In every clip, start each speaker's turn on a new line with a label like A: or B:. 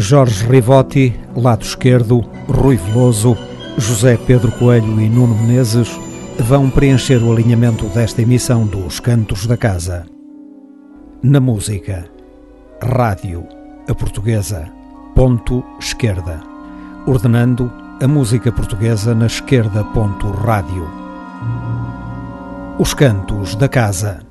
A: Jorge Rivotti, lado esquerdo, Rui Veloso, José Pedro Coelho e Nuno Menezes vão preencher o alinhamento desta emissão dos Cantos da Casa. Na música, rádio, a portuguesa, ponto esquerda, ordenando a música portuguesa na esquerda ponto rádio. Os Cantos da Casa.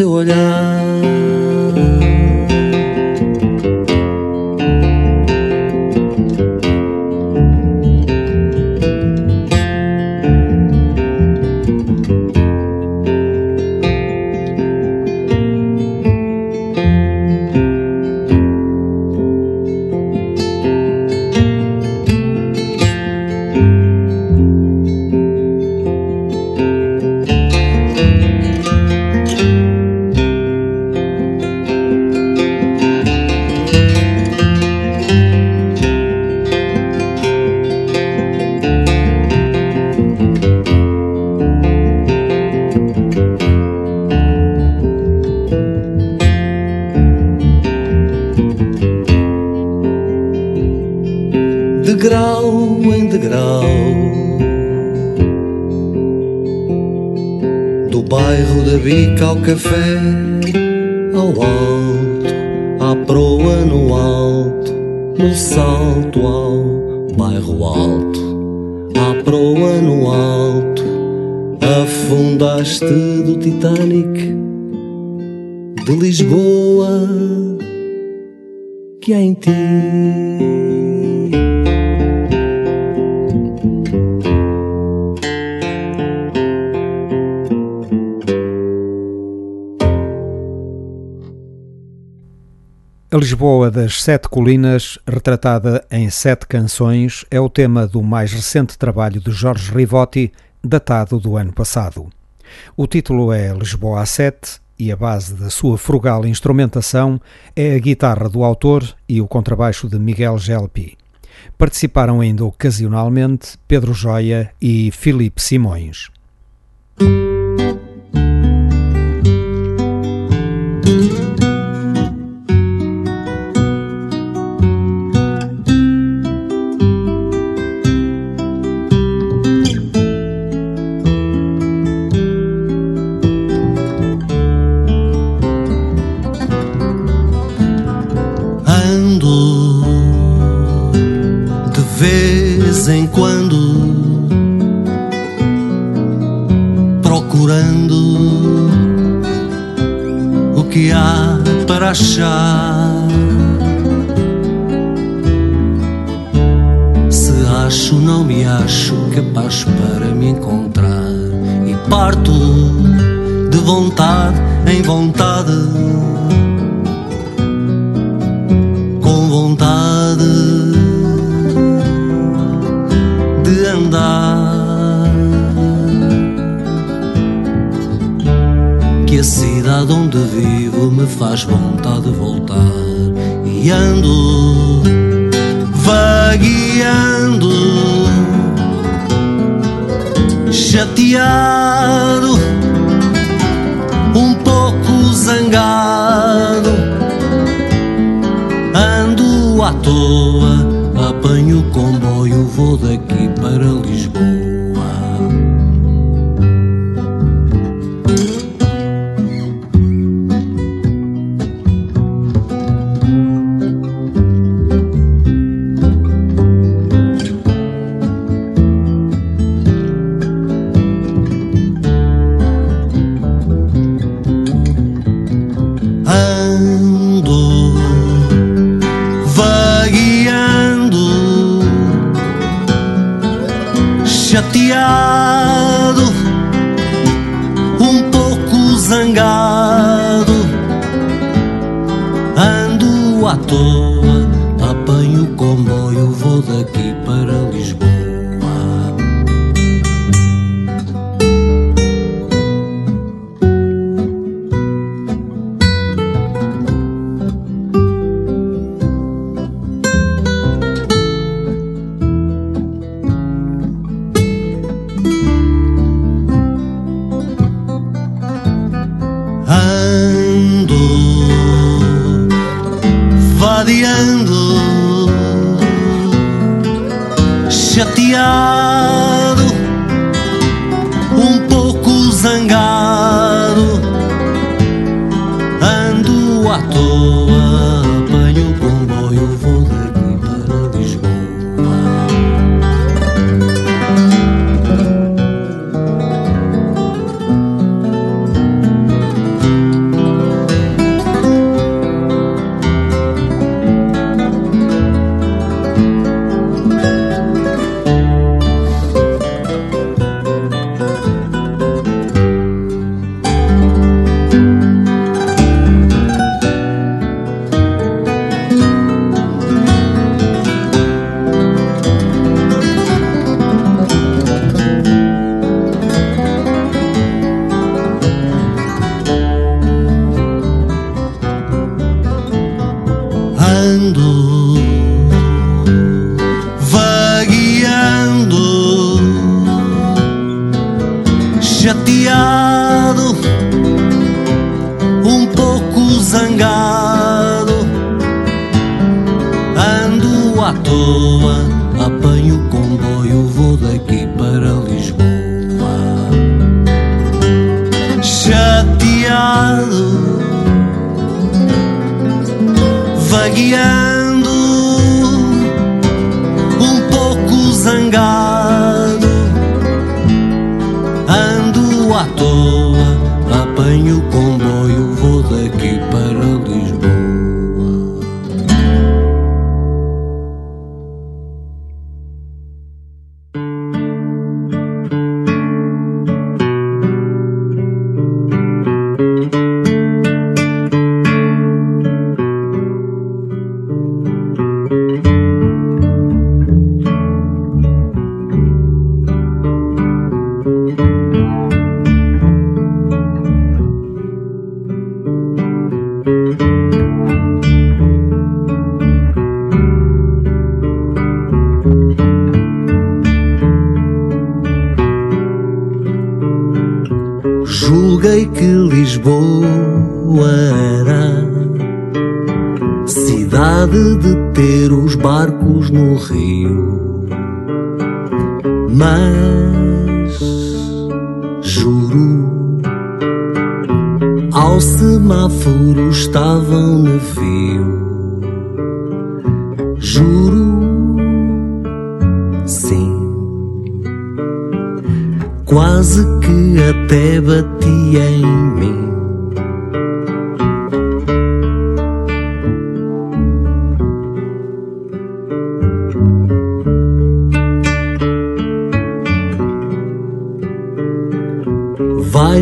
B: Seu olhar. Lisboa
A: das Sete Colinas, retratada em sete canções, é o tema do mais recente trabalho de Jorge Rivotti, datado do ano passado. O título é Lisboa a Sete e a base da sua frugal instrumentação é a guitarra do autor e o contrabaixo de Miguel Gelpi. Participaram ainda ocasionalmente Pedro Joia e Filipe Simões.
B: Acho, não me acho capaz para me encontrar. E parto de vontade em vontade. Com vontade de andar. Que a cidade onde vivo me faz vontade de voltar e ando vagueando, chateado, um pouco zangado, ando à toa, apanho o comboio, vou daqui para Lisboa.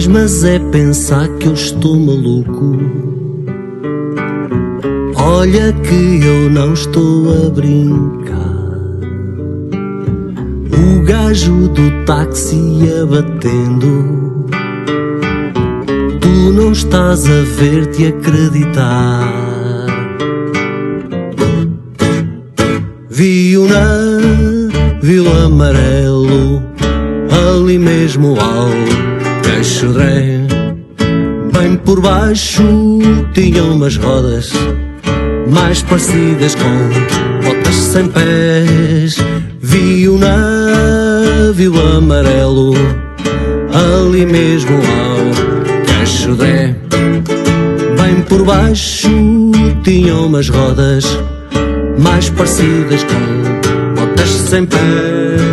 B: Mas é pensar que eu estou maluco. Olha que eu não estou a brincar. O gajo do táxi abatendo. Tu não estás a ver-te acreditar. Vi-o na Vila Amarelo, ali mesmo ao Caixodré. Bem por baixo tinha umas rodas mais parecidas com botas sem pés. Vi-o na Vila Amarelo, ali mesmo ao Caixodré. Bem por baixo tinha umas rodas mais parecidas com botas sem pés.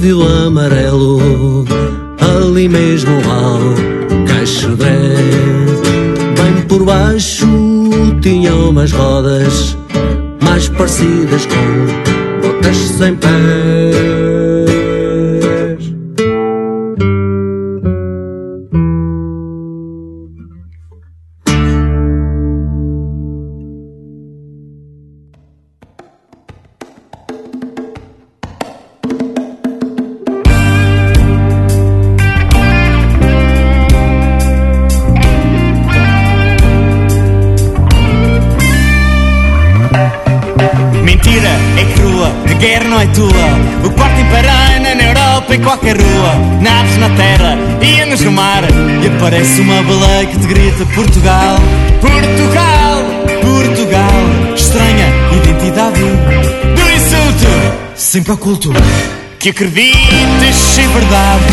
B: Vila Amarelo, ali mesmo ao Caixodré. Bem por baixo tinha umas rodas mais parecidas com botas sem pés.
C: Que acredites em verdade.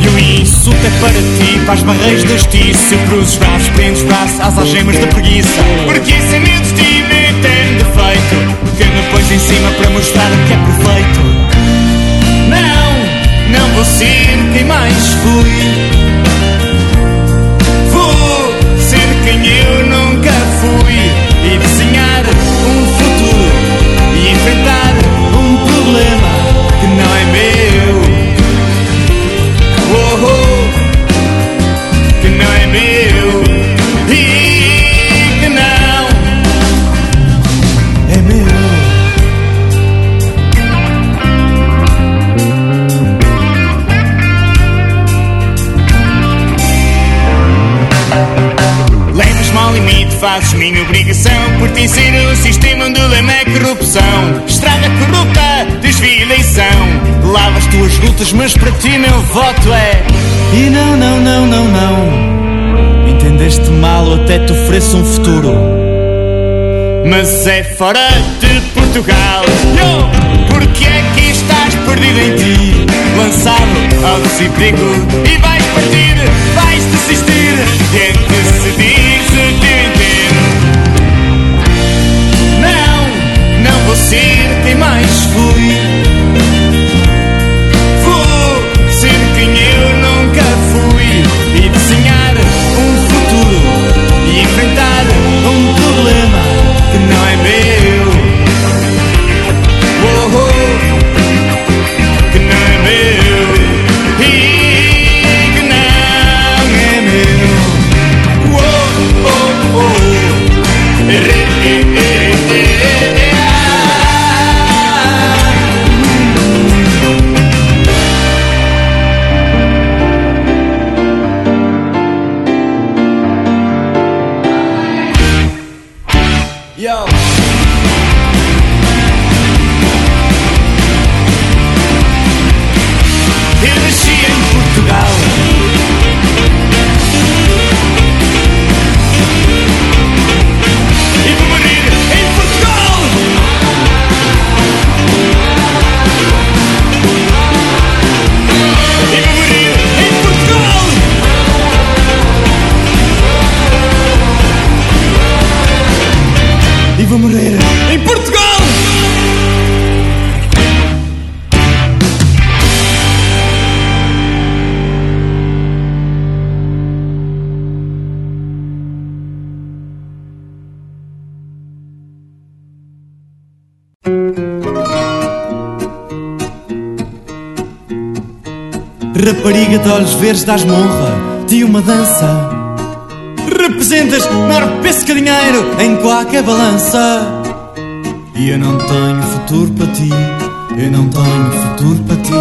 C: E o insulto é para ti Faz barreiros de justiça Cruzes os braços, prendes os braços Às algemas da preguiça. Porque esse é meu destino Eterno defeito Que me pões em cima para mostrar o que é perfeito. Não, não vou ser quem mais fui. Vou ser quem eu nunca fui Pertencer ao sistema onde lema é corrupção. Estrada corrupta, desvia eleição Lavas tuas lutas, mas para ti meu voto é E não, não, não, não, não. Entendeste mal, eu até te ofereço um futuro. Mas é fora de Portugal. Yo! Porque é que estás perdido em ti? Lançado ao desemprego. E vais partir, vais desistir. Quem te quem mais fui de olhos verdes das honra de uma dança. Representas maior peso que dinheiro em qualquer balança. E eu não tenho futuro para ti Eu não tenho futuro para ti.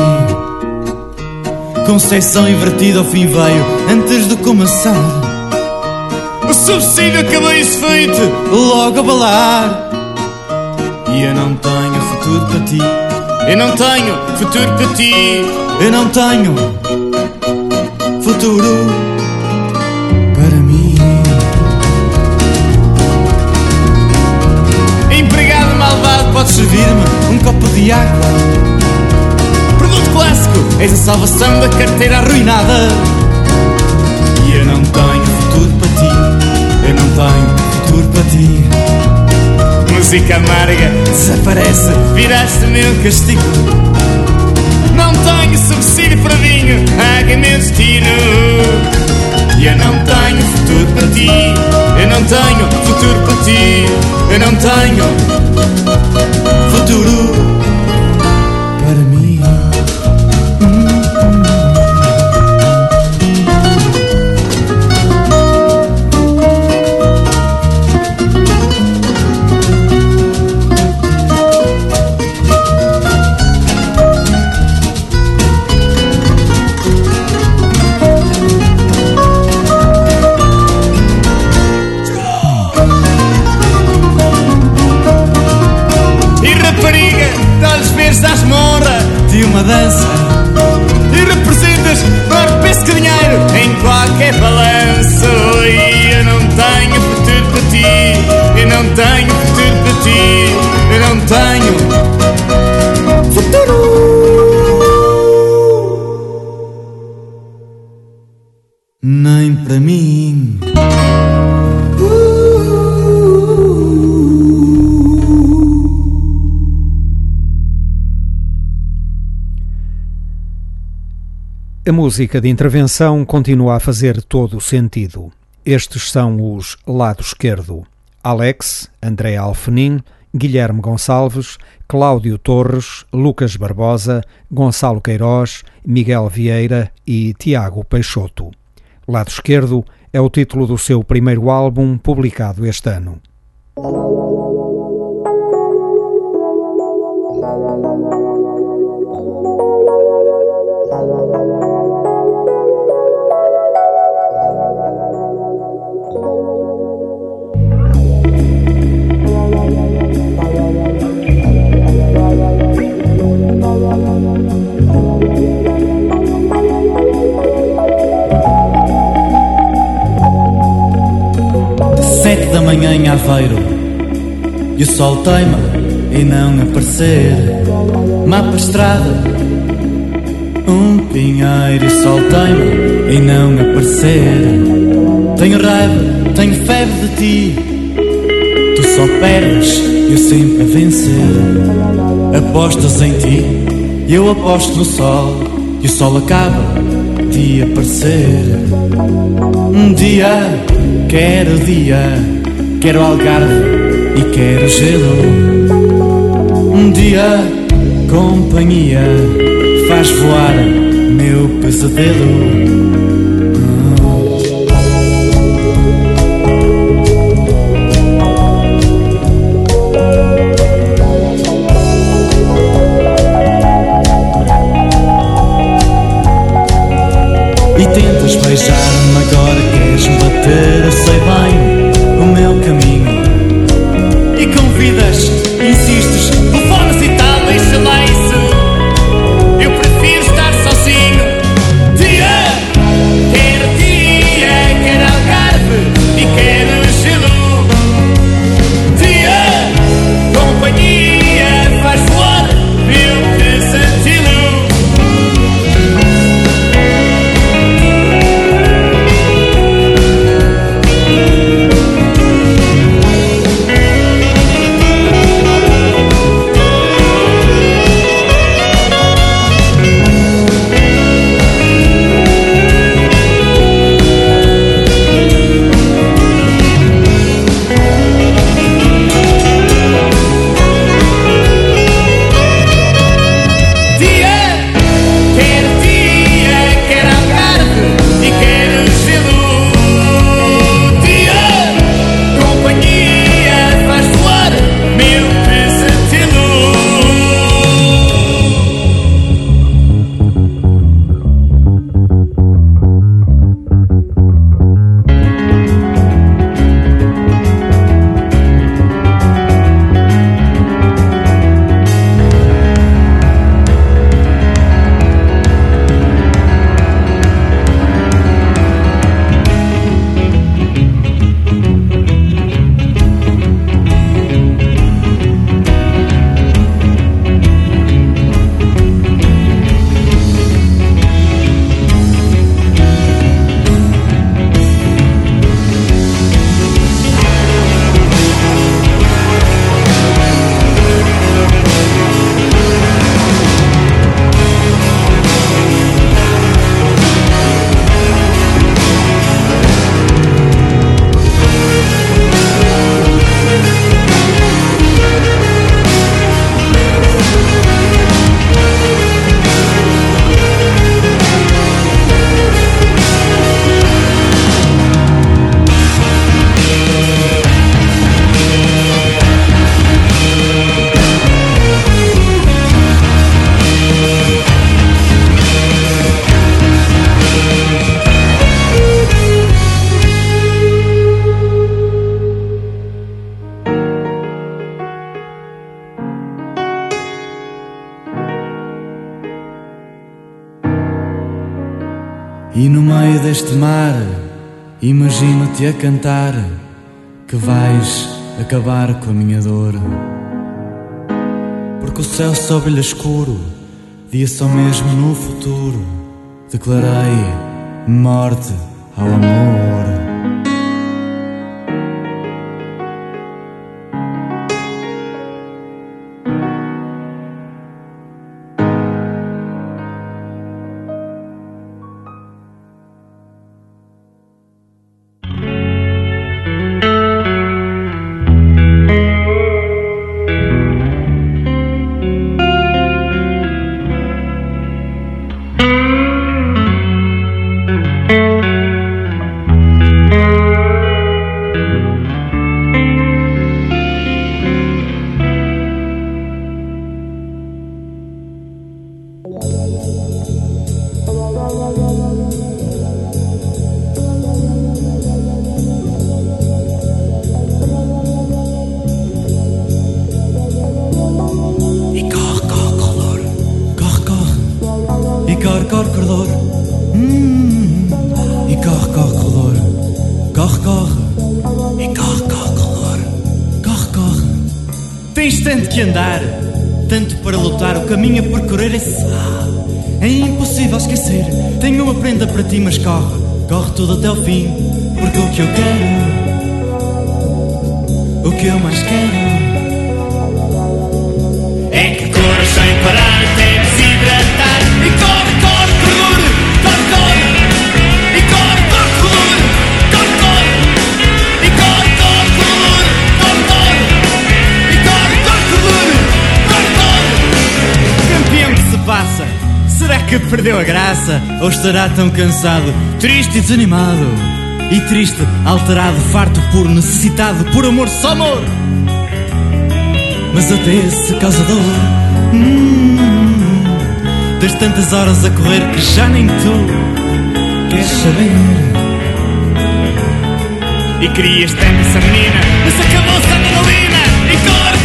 C: Conceição invertida ao fim veio antes de começar. O subsídio acabou feito logo a balar E eu não tenho futuro para ti Eu não tenho futuro para ti. Eu não tenho futuro para mim. Empregado malvado pode servir-me um copo de água. Produto clássico, eis a salvação da carteira arruinada. E eu não tenho futuro para ti Eu não tenho futuro para ti. Música amarga desaparece, viraste meu castigo. Tenho subsídio para vinho, é meu destino. E eu não tenho futuro para ti, eu não tenho futuro
A: música de intervenção continua a fazer todo o sentido. Estes são os Lado Esquerdo. Alex, André Alfenim, Guilherme Gonçalves, Cláudio Torres, Lucas Barbosa, Gonçalo Queiroz, Miguel Vieira e Tiago Peixoto. Lado Esquerdo é o título do seu primeiro álbum publicado este ano.
C: Manhã em Aveiro. E o sol teima em não aparecer. Mapa estrada Um pinheiro. E sol teima em não aparecer. Tenho raiva, tenho febre de ti. Tu só perdes e eu sempre a vencer. Apostas em ti e eu aposto no sol. E o sol acaba de aparecer. Um dia, quero dia Quero Algarve e quero gelo. Um dia, companhia faz voar meu pesadelo. Deste mar, imagino-te a cantar que vais acabar com a minha dor. Porque o céu sobe-lhe escuro, dia só mesmo no futuro. Declarei morte ao amor.
D: Cansado, triste e desanimado? E triste, alterado, farto, por necessitado, por amor, só amor. Mas até esse causador hum, Das tantas horas a correr que já nem tu Queres saber
C: E querias tanto essa menina Mas acabou-se a adrenalina E corre,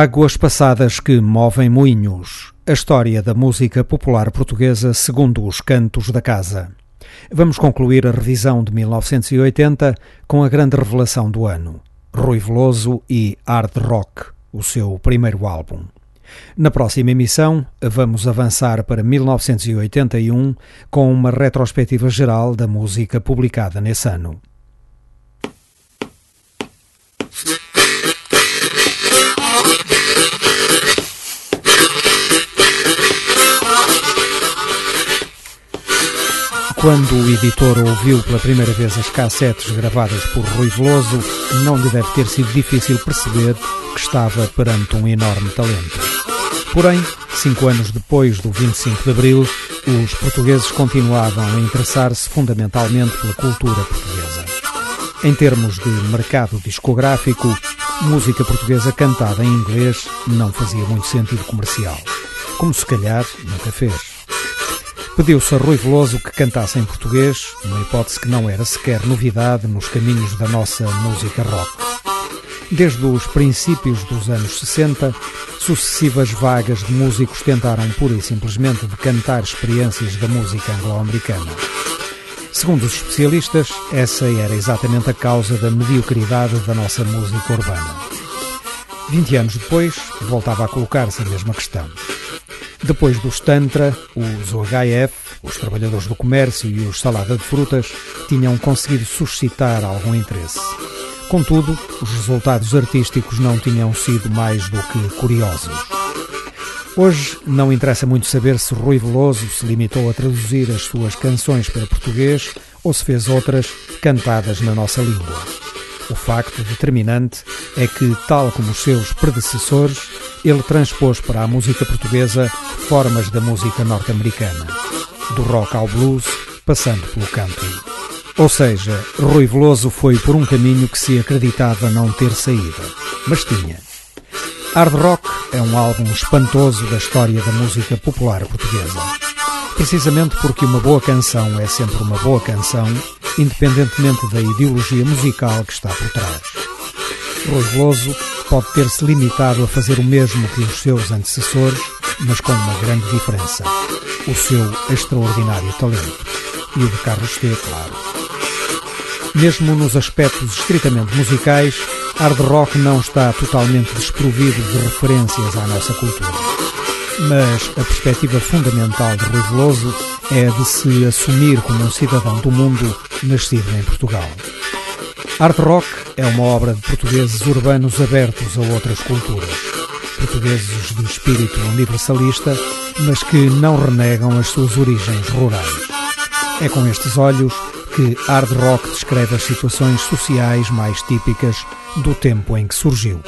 A: Águas passadas que movem moinhos. A história da música popular portuguesa segundo os cantos da casa. Vamos concluir a revisão de 1980 com a grande revelação do ano, Rui Veloso e Hard Rock, o seu primeiro álbum. Na próxima emissão, vamos avançar para 1981 com uma retrospectiva geral da música publicada nesse ano. Quando o editor ouviu pela primeira vez as cassetes gravadas por Rui Veloso, não lhe deve ter sido difícil perceber que estava perante um enorme talento. Porém, cinco anos depois do 25 de Abril, os portugueses continuavam a interessar-se fundamentalmente pela cultura portuguesa. Em termos de mercado discográfico, música portuguesa cantada em inglês não fazia muito sentido comercial, como se calhar nunca fez. Pediu-se a Rui Veloso que cantasse em português, uma hipótese que não era sequer novidade nos caminhos da nossa música rock. Desde os princípios dos anos 60, sucessivas vagas de músicos tentaram pura e simplesmente decantar experiências da música anglo-americana. Segundo os especialistas, essa era exatamente a causa da mediocridade da nossa música urbana. 20 anos depois, voltava a colocar-se a mesma questão. Depois dos Tantra, os OHF, os Trabalhadores do Comércio e os Salada de Frutas tinham conseguido suscitar algum interesse. Contudo, os resultados artísticos não tinham sido mais do que curiosos. Hoje não interessa muito saber se Rui Veloso se limitou a traduzir as suas canções para português ou se fez outras cantadas na nossa língua. O facto determinante é que, tal como os seus predecessores, ele transpôs para a música portuguesa formas da música norte-americana, do rock ao blues, passando pelo country. Ou seja, Rui Veloso foi por um caminho que se acreditava não ter saída, mas tinha. Hard Rock é um álbum espantoso da história da música popular portuguesa. Precisamente porque uma boa canção é sempre uma boa canção, independentemente da ideologia musical que está por trás. Rui Veloso pode ter-se limitado a fazer o mesmo que os seus antecessores, mas com uma grande diferença: o seu extraordinário talento. E o de Carlos T, claro. Mesmo nos aspectos estritamente musicais, hard rock não está totalmente desprovido de referências à nossa cultura. Mas a perspectiva fundamental de Rui Veloso é de se assumir como um cidadão do mundo nascido em Portugal. Hard rock é uma obra de portugueses urbanos abertos a outras culturas. Portugueses de espírito universalista, mas que não renegam as suas origens rurais. É com estes olhos que hard rock descreve as situações sociais mais típicas do tempo em que surgiu.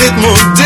E: Ritmo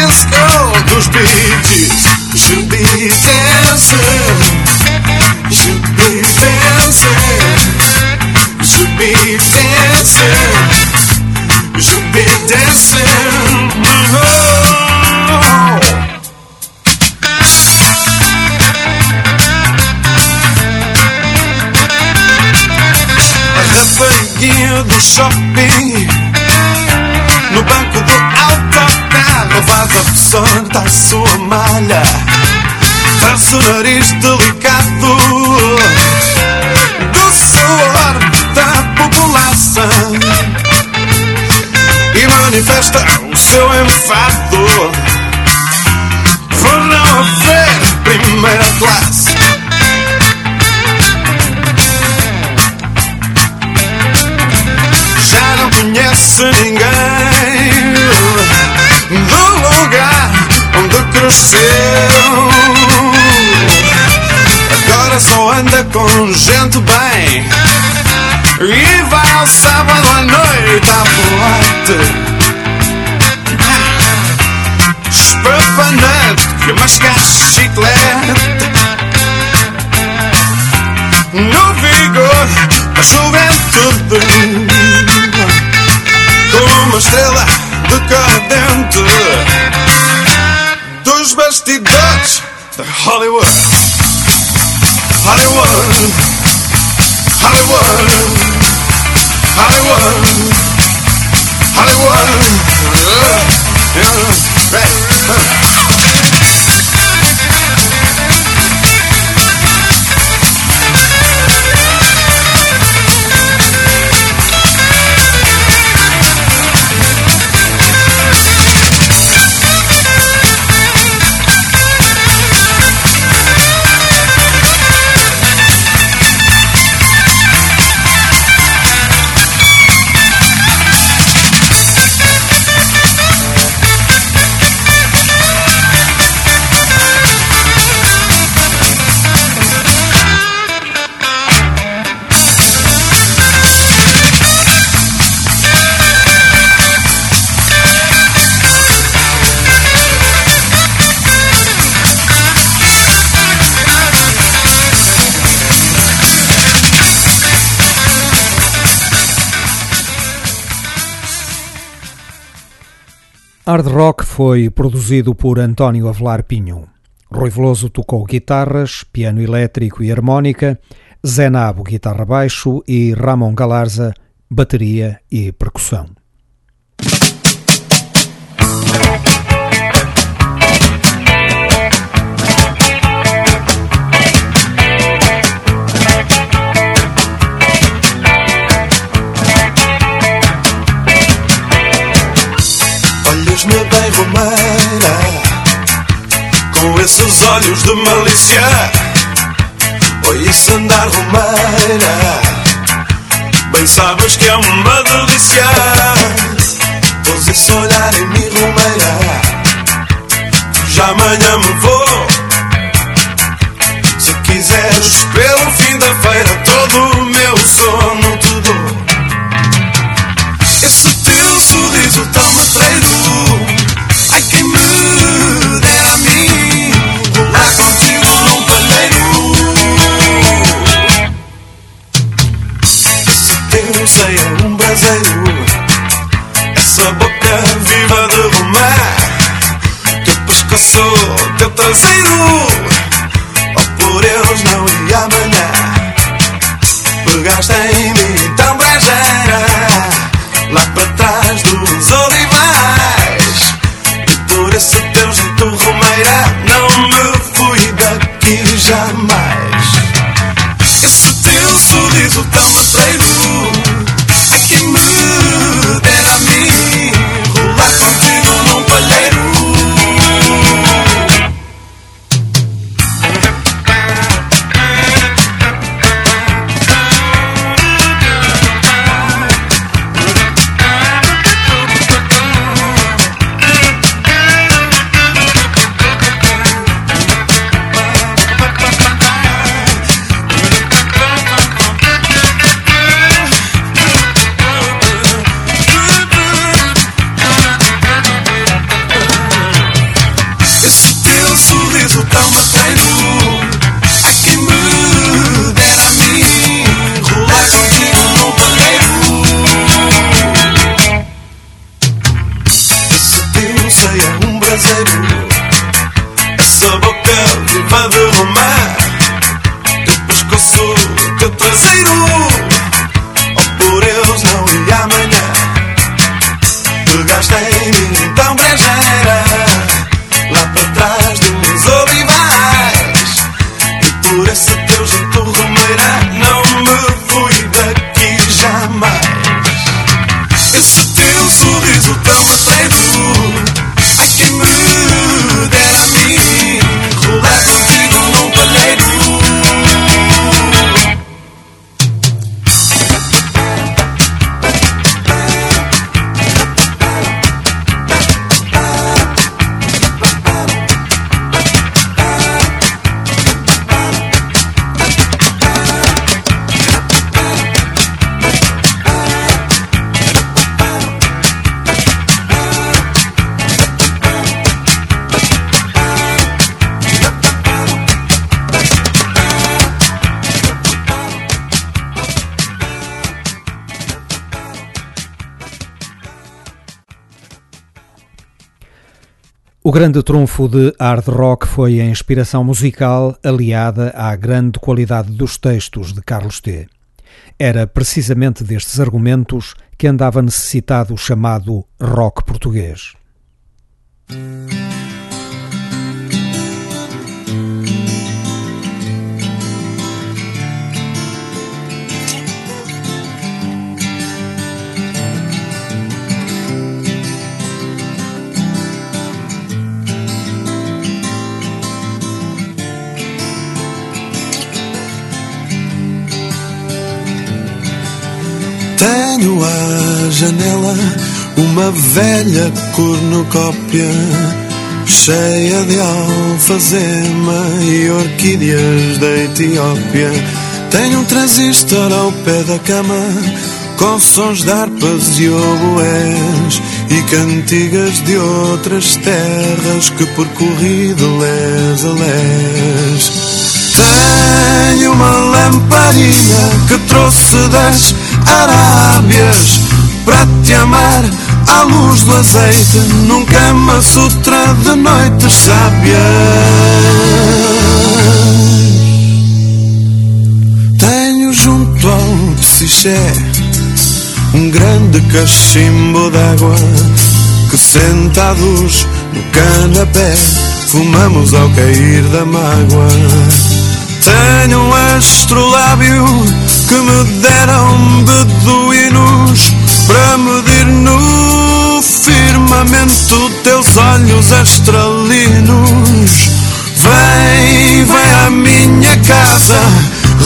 E: com gente bem e vai ao sábado à noite à boate. Espapanante que mascar chiclete. No vigor, a juventude uma estrela decadente dos bastidores de Hollywood. Hollywood, Hollywood, Hollywood, Hollywood. Yeah, yeah, right.
A: Hard Rock foi produzido por António Avelar Pinho. Rui Veloso tocou guitarras, piano elétrico e harmónica, Zé Nabo guitarra baixo e Ramon Galarza bateria e percussão.
E: Esses olhos de malícia. Oi, isso andar, Romeira, bem sabes que é uma delícia. Pôs esse olhar em mim, Romeira, já amanhã me vou. Se quiseres, pelo fim da feira, todo o meu sono te dou. Esse teu sorriso tão matreiro
A: grande trunfo de hard rock foi a inspiração musical aliada à grande qualidade dos textos de Carlos T. Era precisamente destes argumentos que andava necessitado o chamado rock português.
E: Tenho à janela uma velha cornucópia cheia de alfazema e orquídeas da Etiópia. Tenho um transistor ao pé da cama com sons de harpas e oboés e cantigas de outras terras que percorri de les a les. Tenho uma lamparina que trouxe das Arábias para te amar à luz do azeite, num Kama Sutra de noites sábias. Tenho junto ao psiché um grande cachimbo d'água que sentados no canapé fumamos ao cair da mágoa. Tenho um astrolábio que me deram beduínos para medir no firmamento teus olhos astralinos. Vem, vem à minha casa,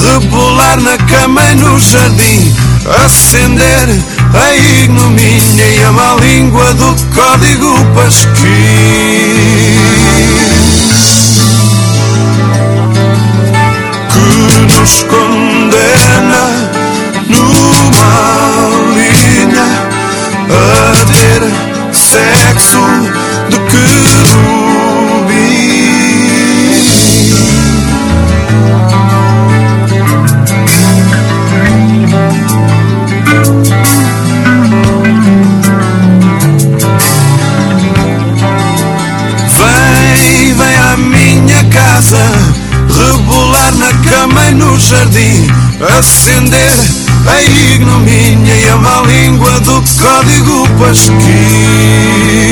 E: rebolar na cama e no jardim, acender a ignomínia e a má língua do código pasquim. Nos condena numa linha a ter sexo de querubim. Acender a ignomínia e a má língua do código pasquim.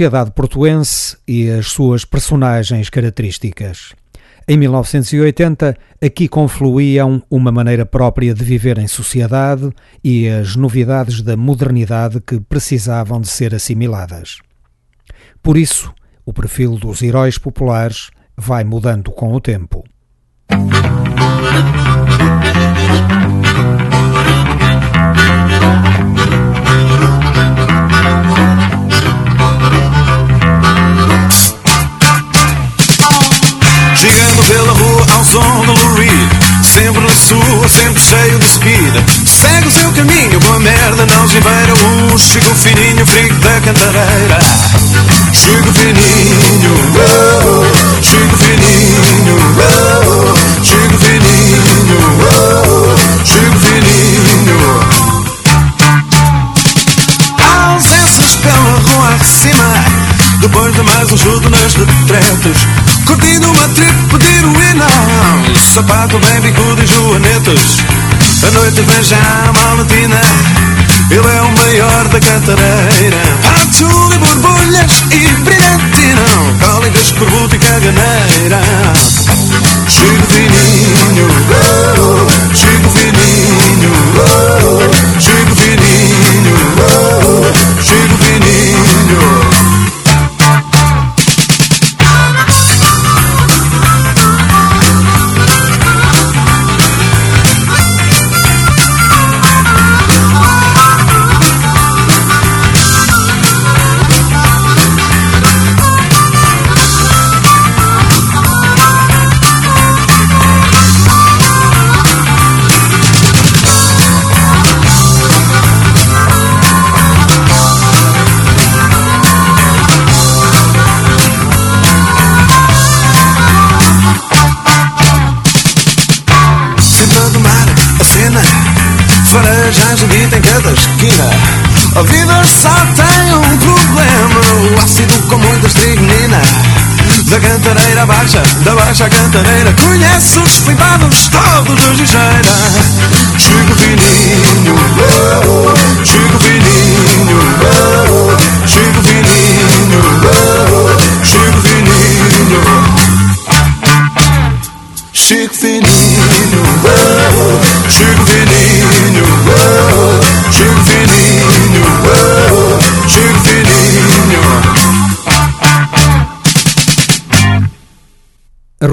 A: Sociedade portuense e as suas personagens características. Em 1980, aqui confluíam uma maneira própria de viver em sociedade e as novidades da modernidade que precisavam de ser assimiladas. Por isso, o perfil dos heróis populares vai mudando com o tempo.
E: Ao som do Lou Reed. Sempre na sua, sempre cheio de speed Segue o seu caminho com a merda na algibeira Um chico fininho, frigo da cantareira. Chico fininho, oh, Chico fininho, oh, Chico fininho, oh, Chico fininho. Ausências pela rua acima Depois de mais um chuto nas retretas Curtindo uma trip Sapato bem bicudo e joanetas. A noite vem já malutina Ele é o maior da cantareira. Azul e borbulhas e brilhantina Cólicas, escorbuto e caganeira. Chico fininho. Oh, Chico fininho. oh, Chico Dita em cada esquina. A vida só tem um problema: o ácido com muita estricnina. Da cantareira baixa, da baixa cantareira Conhece os flipados todos os ligeira Chico Fininho Chico Fininho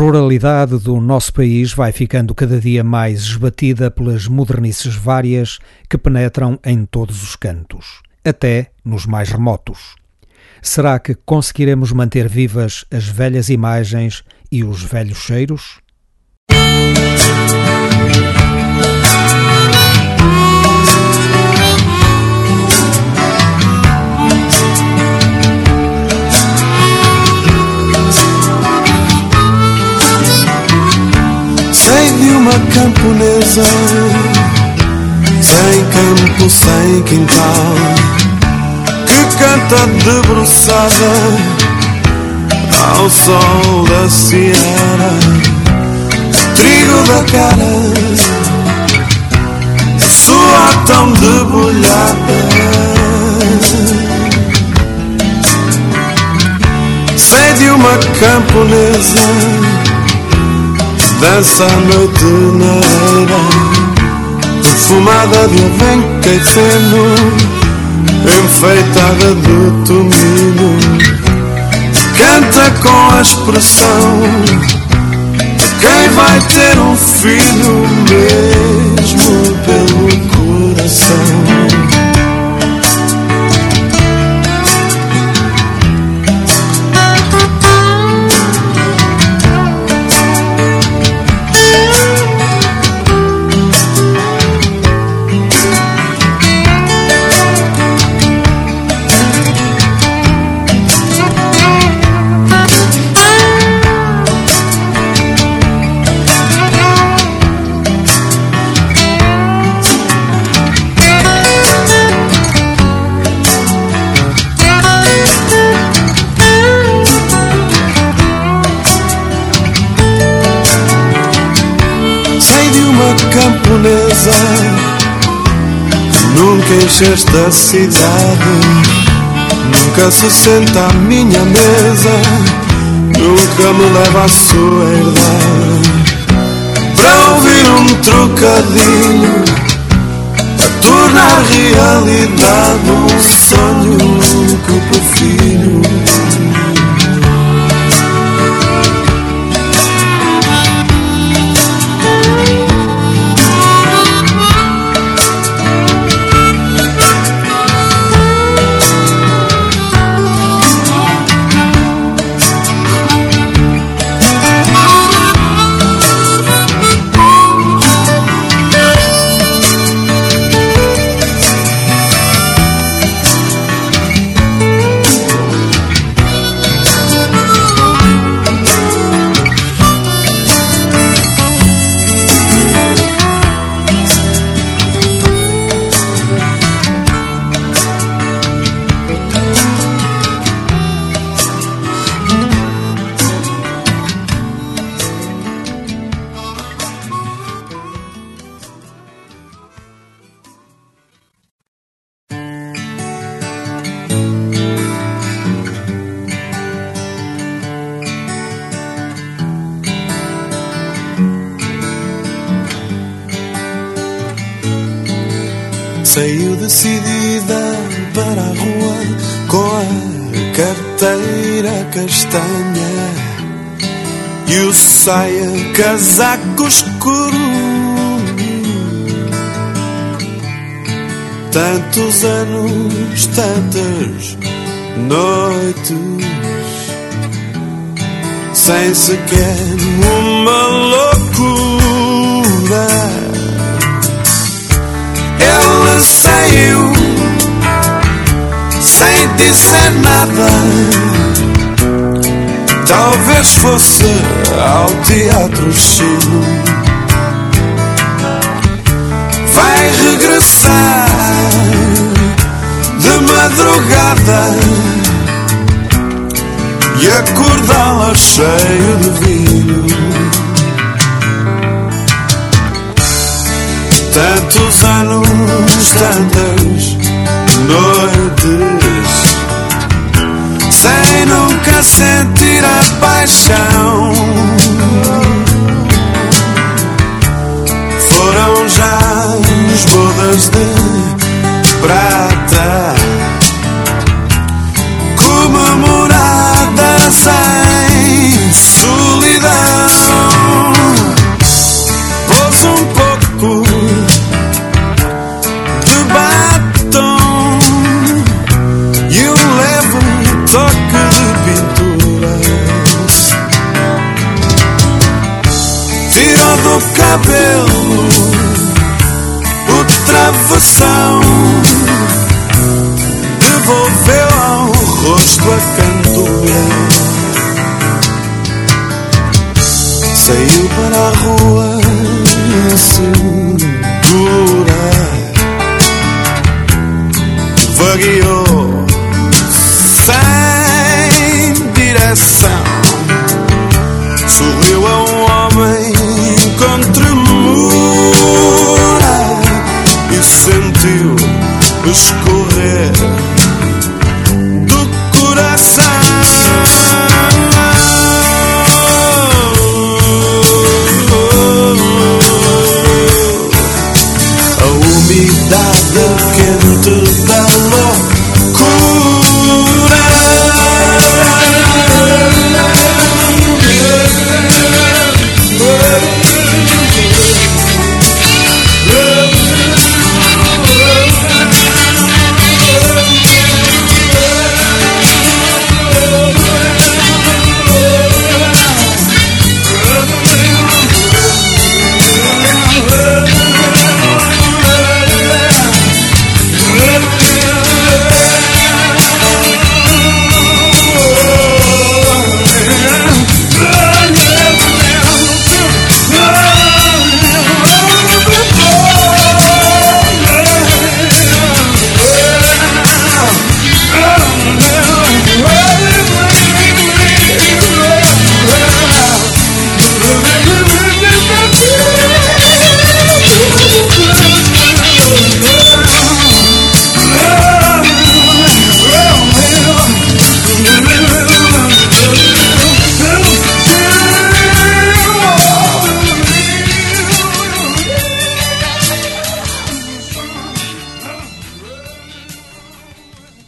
A: ruralidade do nosso país vai ficando cada dia mais esbatida pelas modernices várias que penetram em todos os cantos, até nos mais remotos. Será que conseguiremos manter vivas as velhas imagens e os velhos cheiros?
E: De uma camponesa Sem campo, sem quintal Que canta debruçada Ao sol da sierra Trigo da cara Sua tão debulhada. Sei de uma camponesa Dança a noite na areia Perfumada de e feno Enfeitada de tumino Canta com a expressão Quem vai ter um filho mesmo pelo coração Nunca encheste a cidade. Nunca se senta à minha mesa. Nunca me leva à sua herdade. Para ouvir um trocadilho A tornar realidade um sonho que eu prefiro decidida para a rua com a carteira castanha e o saia casaco escuro. Tantos anos, tantas noites, sem sequer uma loucura saiu sem dizer nada. Talvez fosse ao teatro chino. Vai regressar de madrugada e acordá-la cheio de vinho. Tantos anos, tantas noites, sem nunca sentir a paixão. Foram já as bodas de prata, comemoradas em solidão. Cabelo o travessão, devolveu ao rosto a cantora. Saiu para a rua segura Vagueou sem direção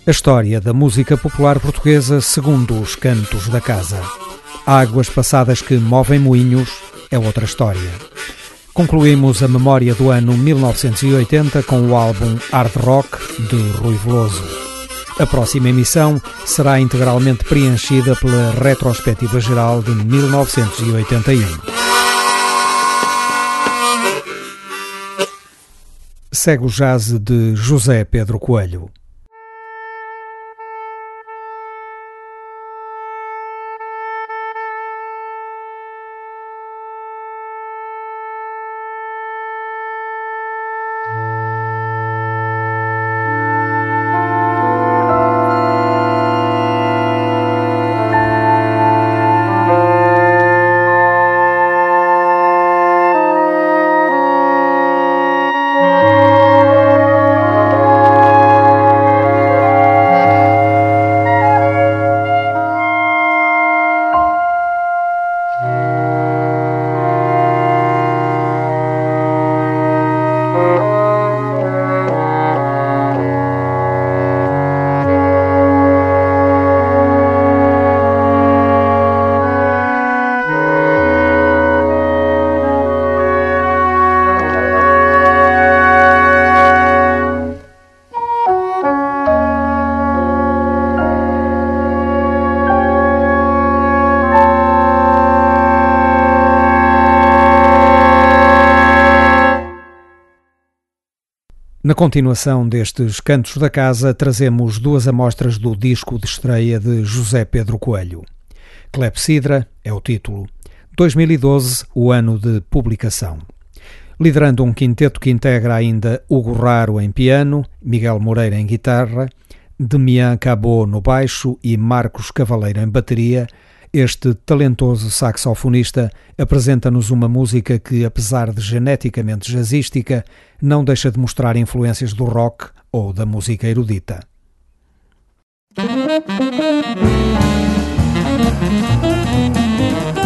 E: A
A: história da música popular portuguesa segundo os cantos da casa. Águas passadas que movem moinhos é outra história. Concluímos a memória do ano 1980 com o álbum Hard Rock de Rui Veloso. A próxima emissão será integralmente preenchida pela retrospectiva geral de 1981. Segue o jazz de José Pedro Coelho. Continuação destes cantos da casa, trazemos duas amostras do disco de estreia de José Pedro Coelho. Clepsidra é o título. 2012, o ano de publicação. liderando um quinteto que integra ainda Hugo Raro em piano, Miguel Moreira em guitarra, Demian Cabot no baixo e Marcos Cavaleiro em bateria, este talentoso saxofonista apresenta-nos uma música que, apesar de geneticamente jazzística, não deixa de mostrar influências do rock ou da música erudita.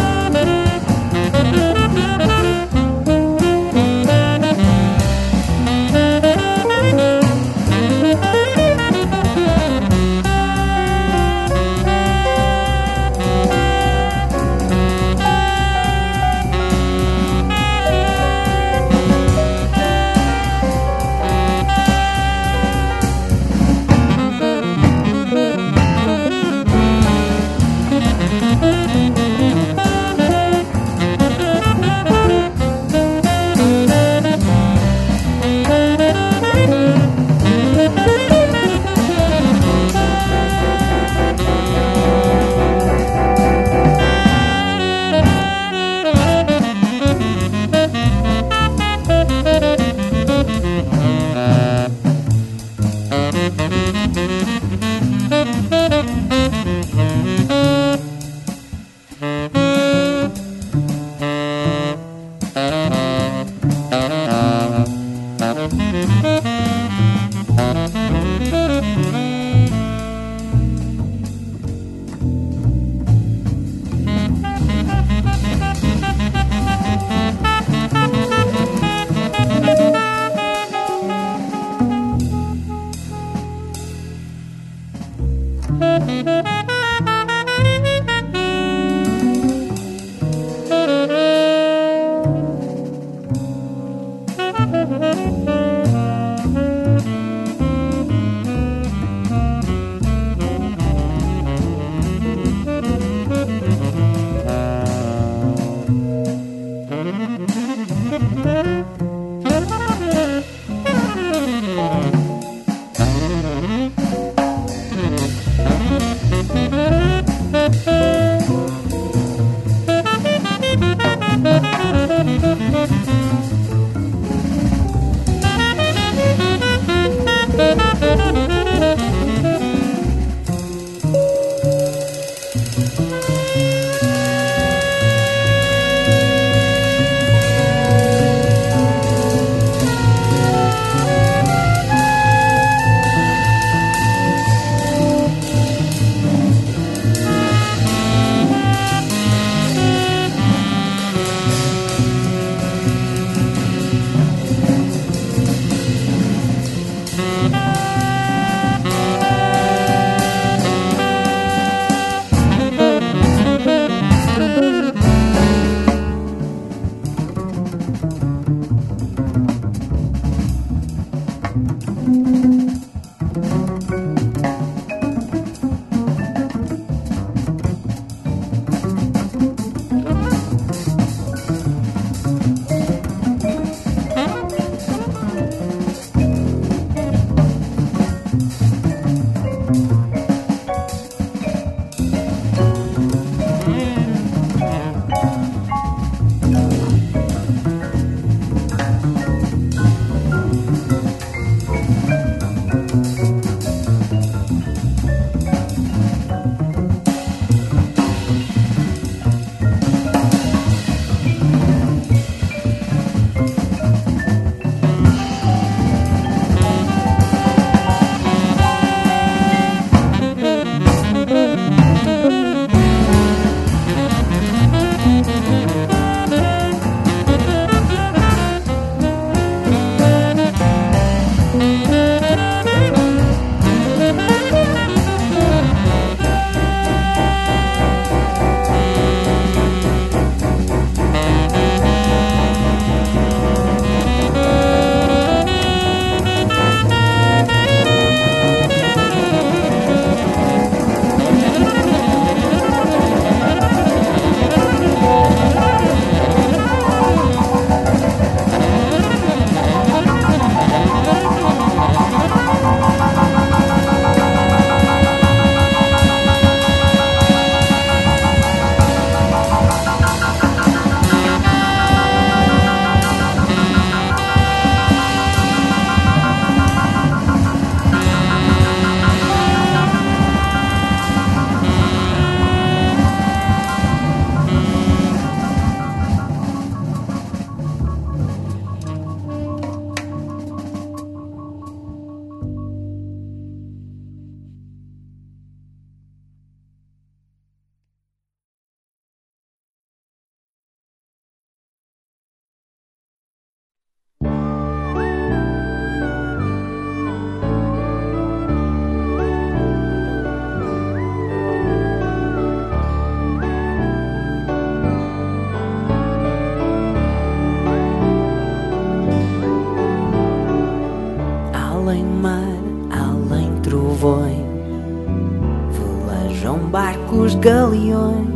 C: galeões,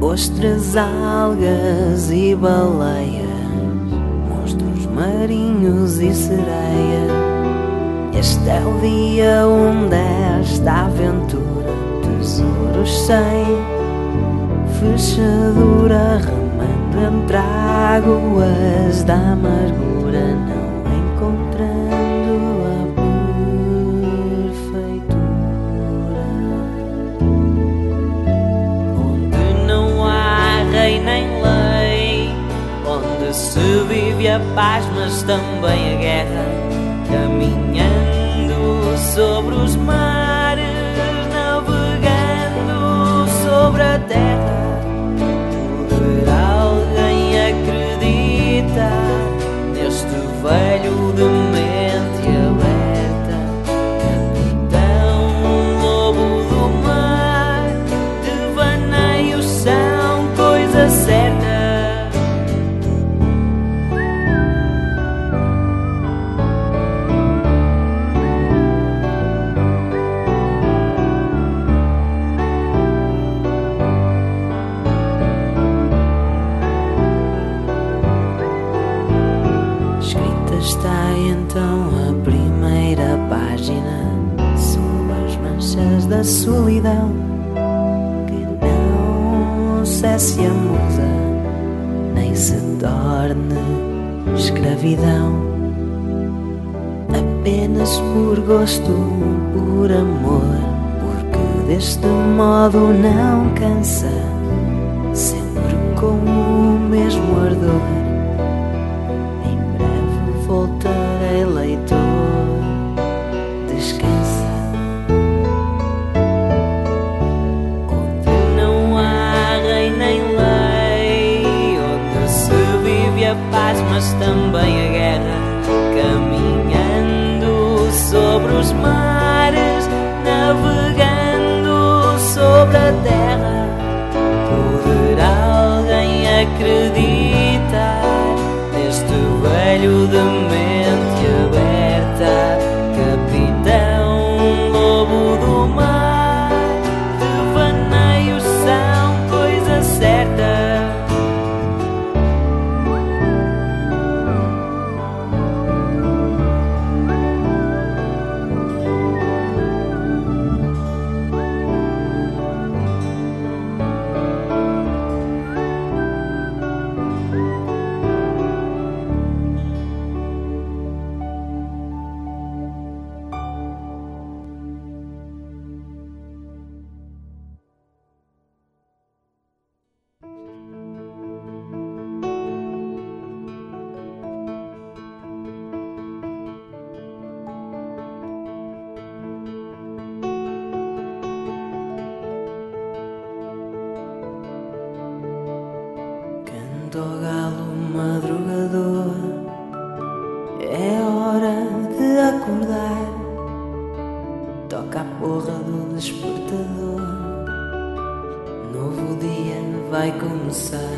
C: ostras, algas e baleias, monstros marinhos e sereias. Este é o dia onde esta aventura, tesouros sem fechadura, remando entre águas da amargura. também like un sal.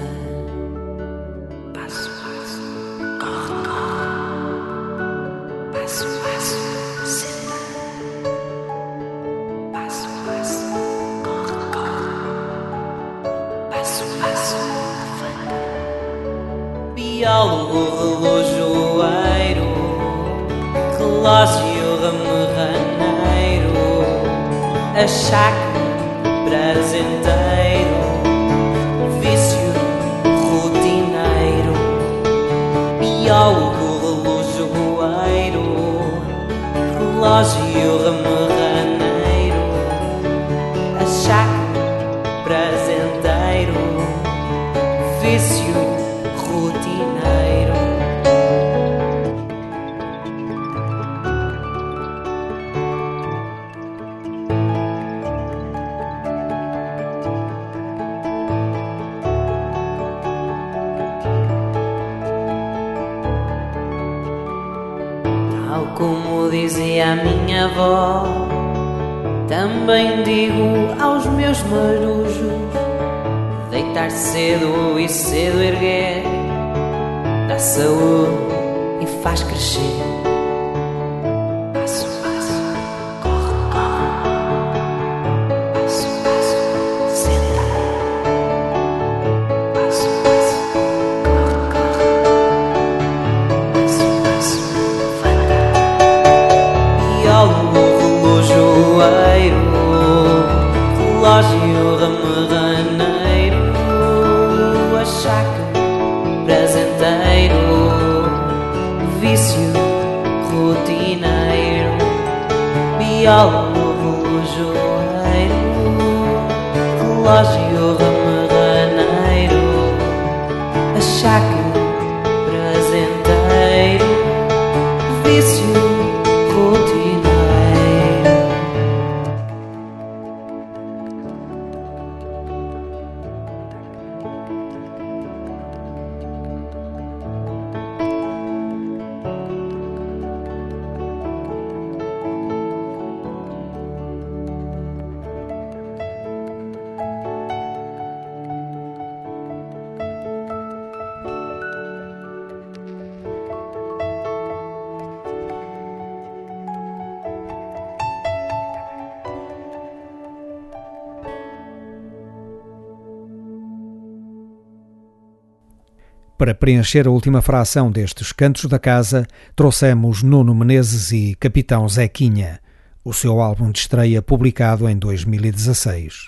A: Para preencher a última fração destes cantos da casa, trouxemos Nuno Menezes e Capitão Zequinha, o seu álbum de estreia publicado em 2016.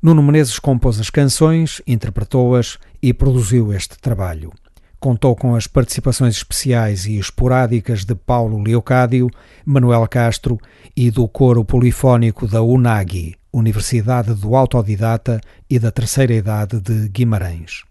A: Nuno Menezes compôs as canções, interpretou-as e produziu este trabalho. Contou com as participações especiais e esporádicas de Paulo Leocádio, Manuel Castro e do coro polifónico da UNAGI, Universidade do Autodidata e da Terceira Idade de Guimarães.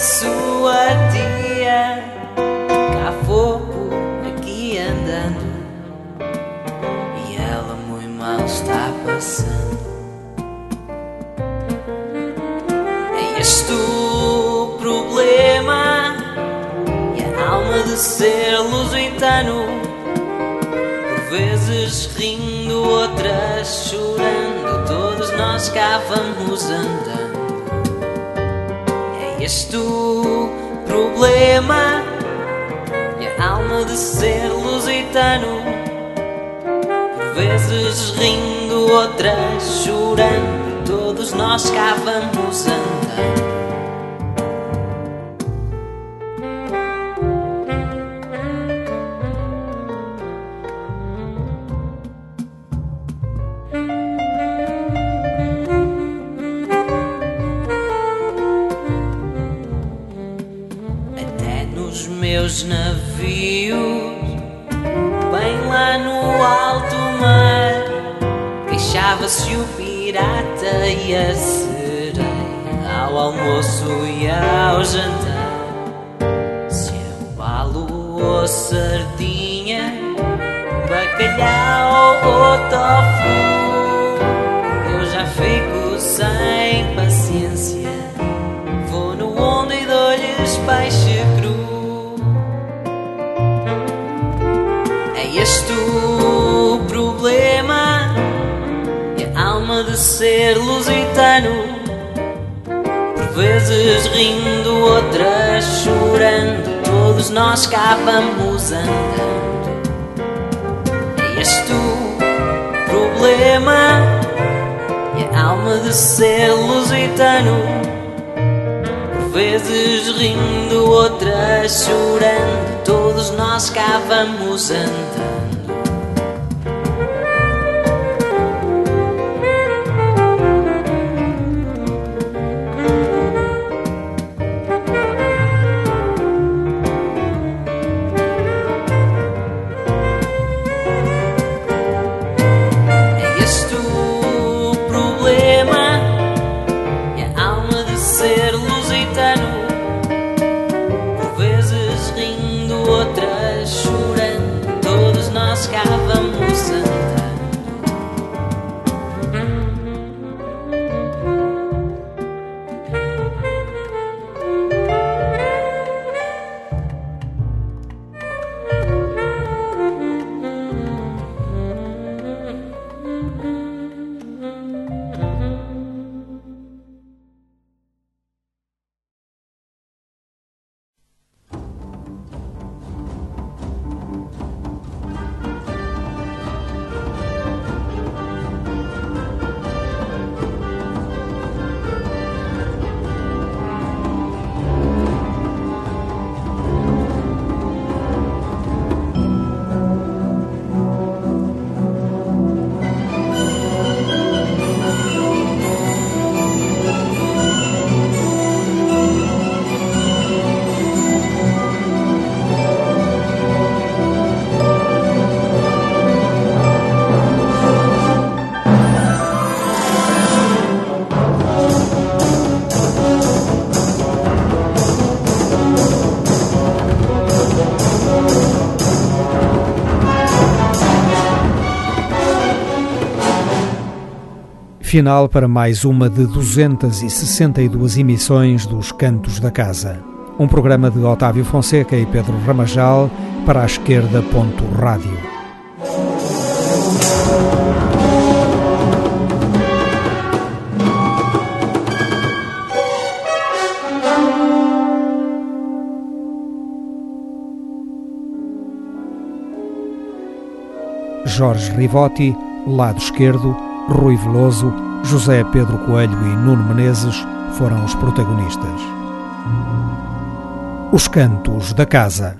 C: Sua tia? Cá fogo aqui andando, e ela muito mal está passando. este o problema e a alma de ser lusitano, por vezes rindo, outras chorando, todos nós cá vamos andando. Este problema. E a alma de ser lusitano, por vezes rindo, outras chorando. Todos nós cá vamos andando. Vamos
A: Final para mais uma de 262 emissões dos Cantos da Casa. Um programa de Otávio Fonseca e Pedro Ramajal para a esquerda. Ponto rádio. Jorge Rivotti, lado esquerdo, Rui Veloso, José Pedro Coelho e Nuno Menezes foram os protagonistas. Os Cantos da Casa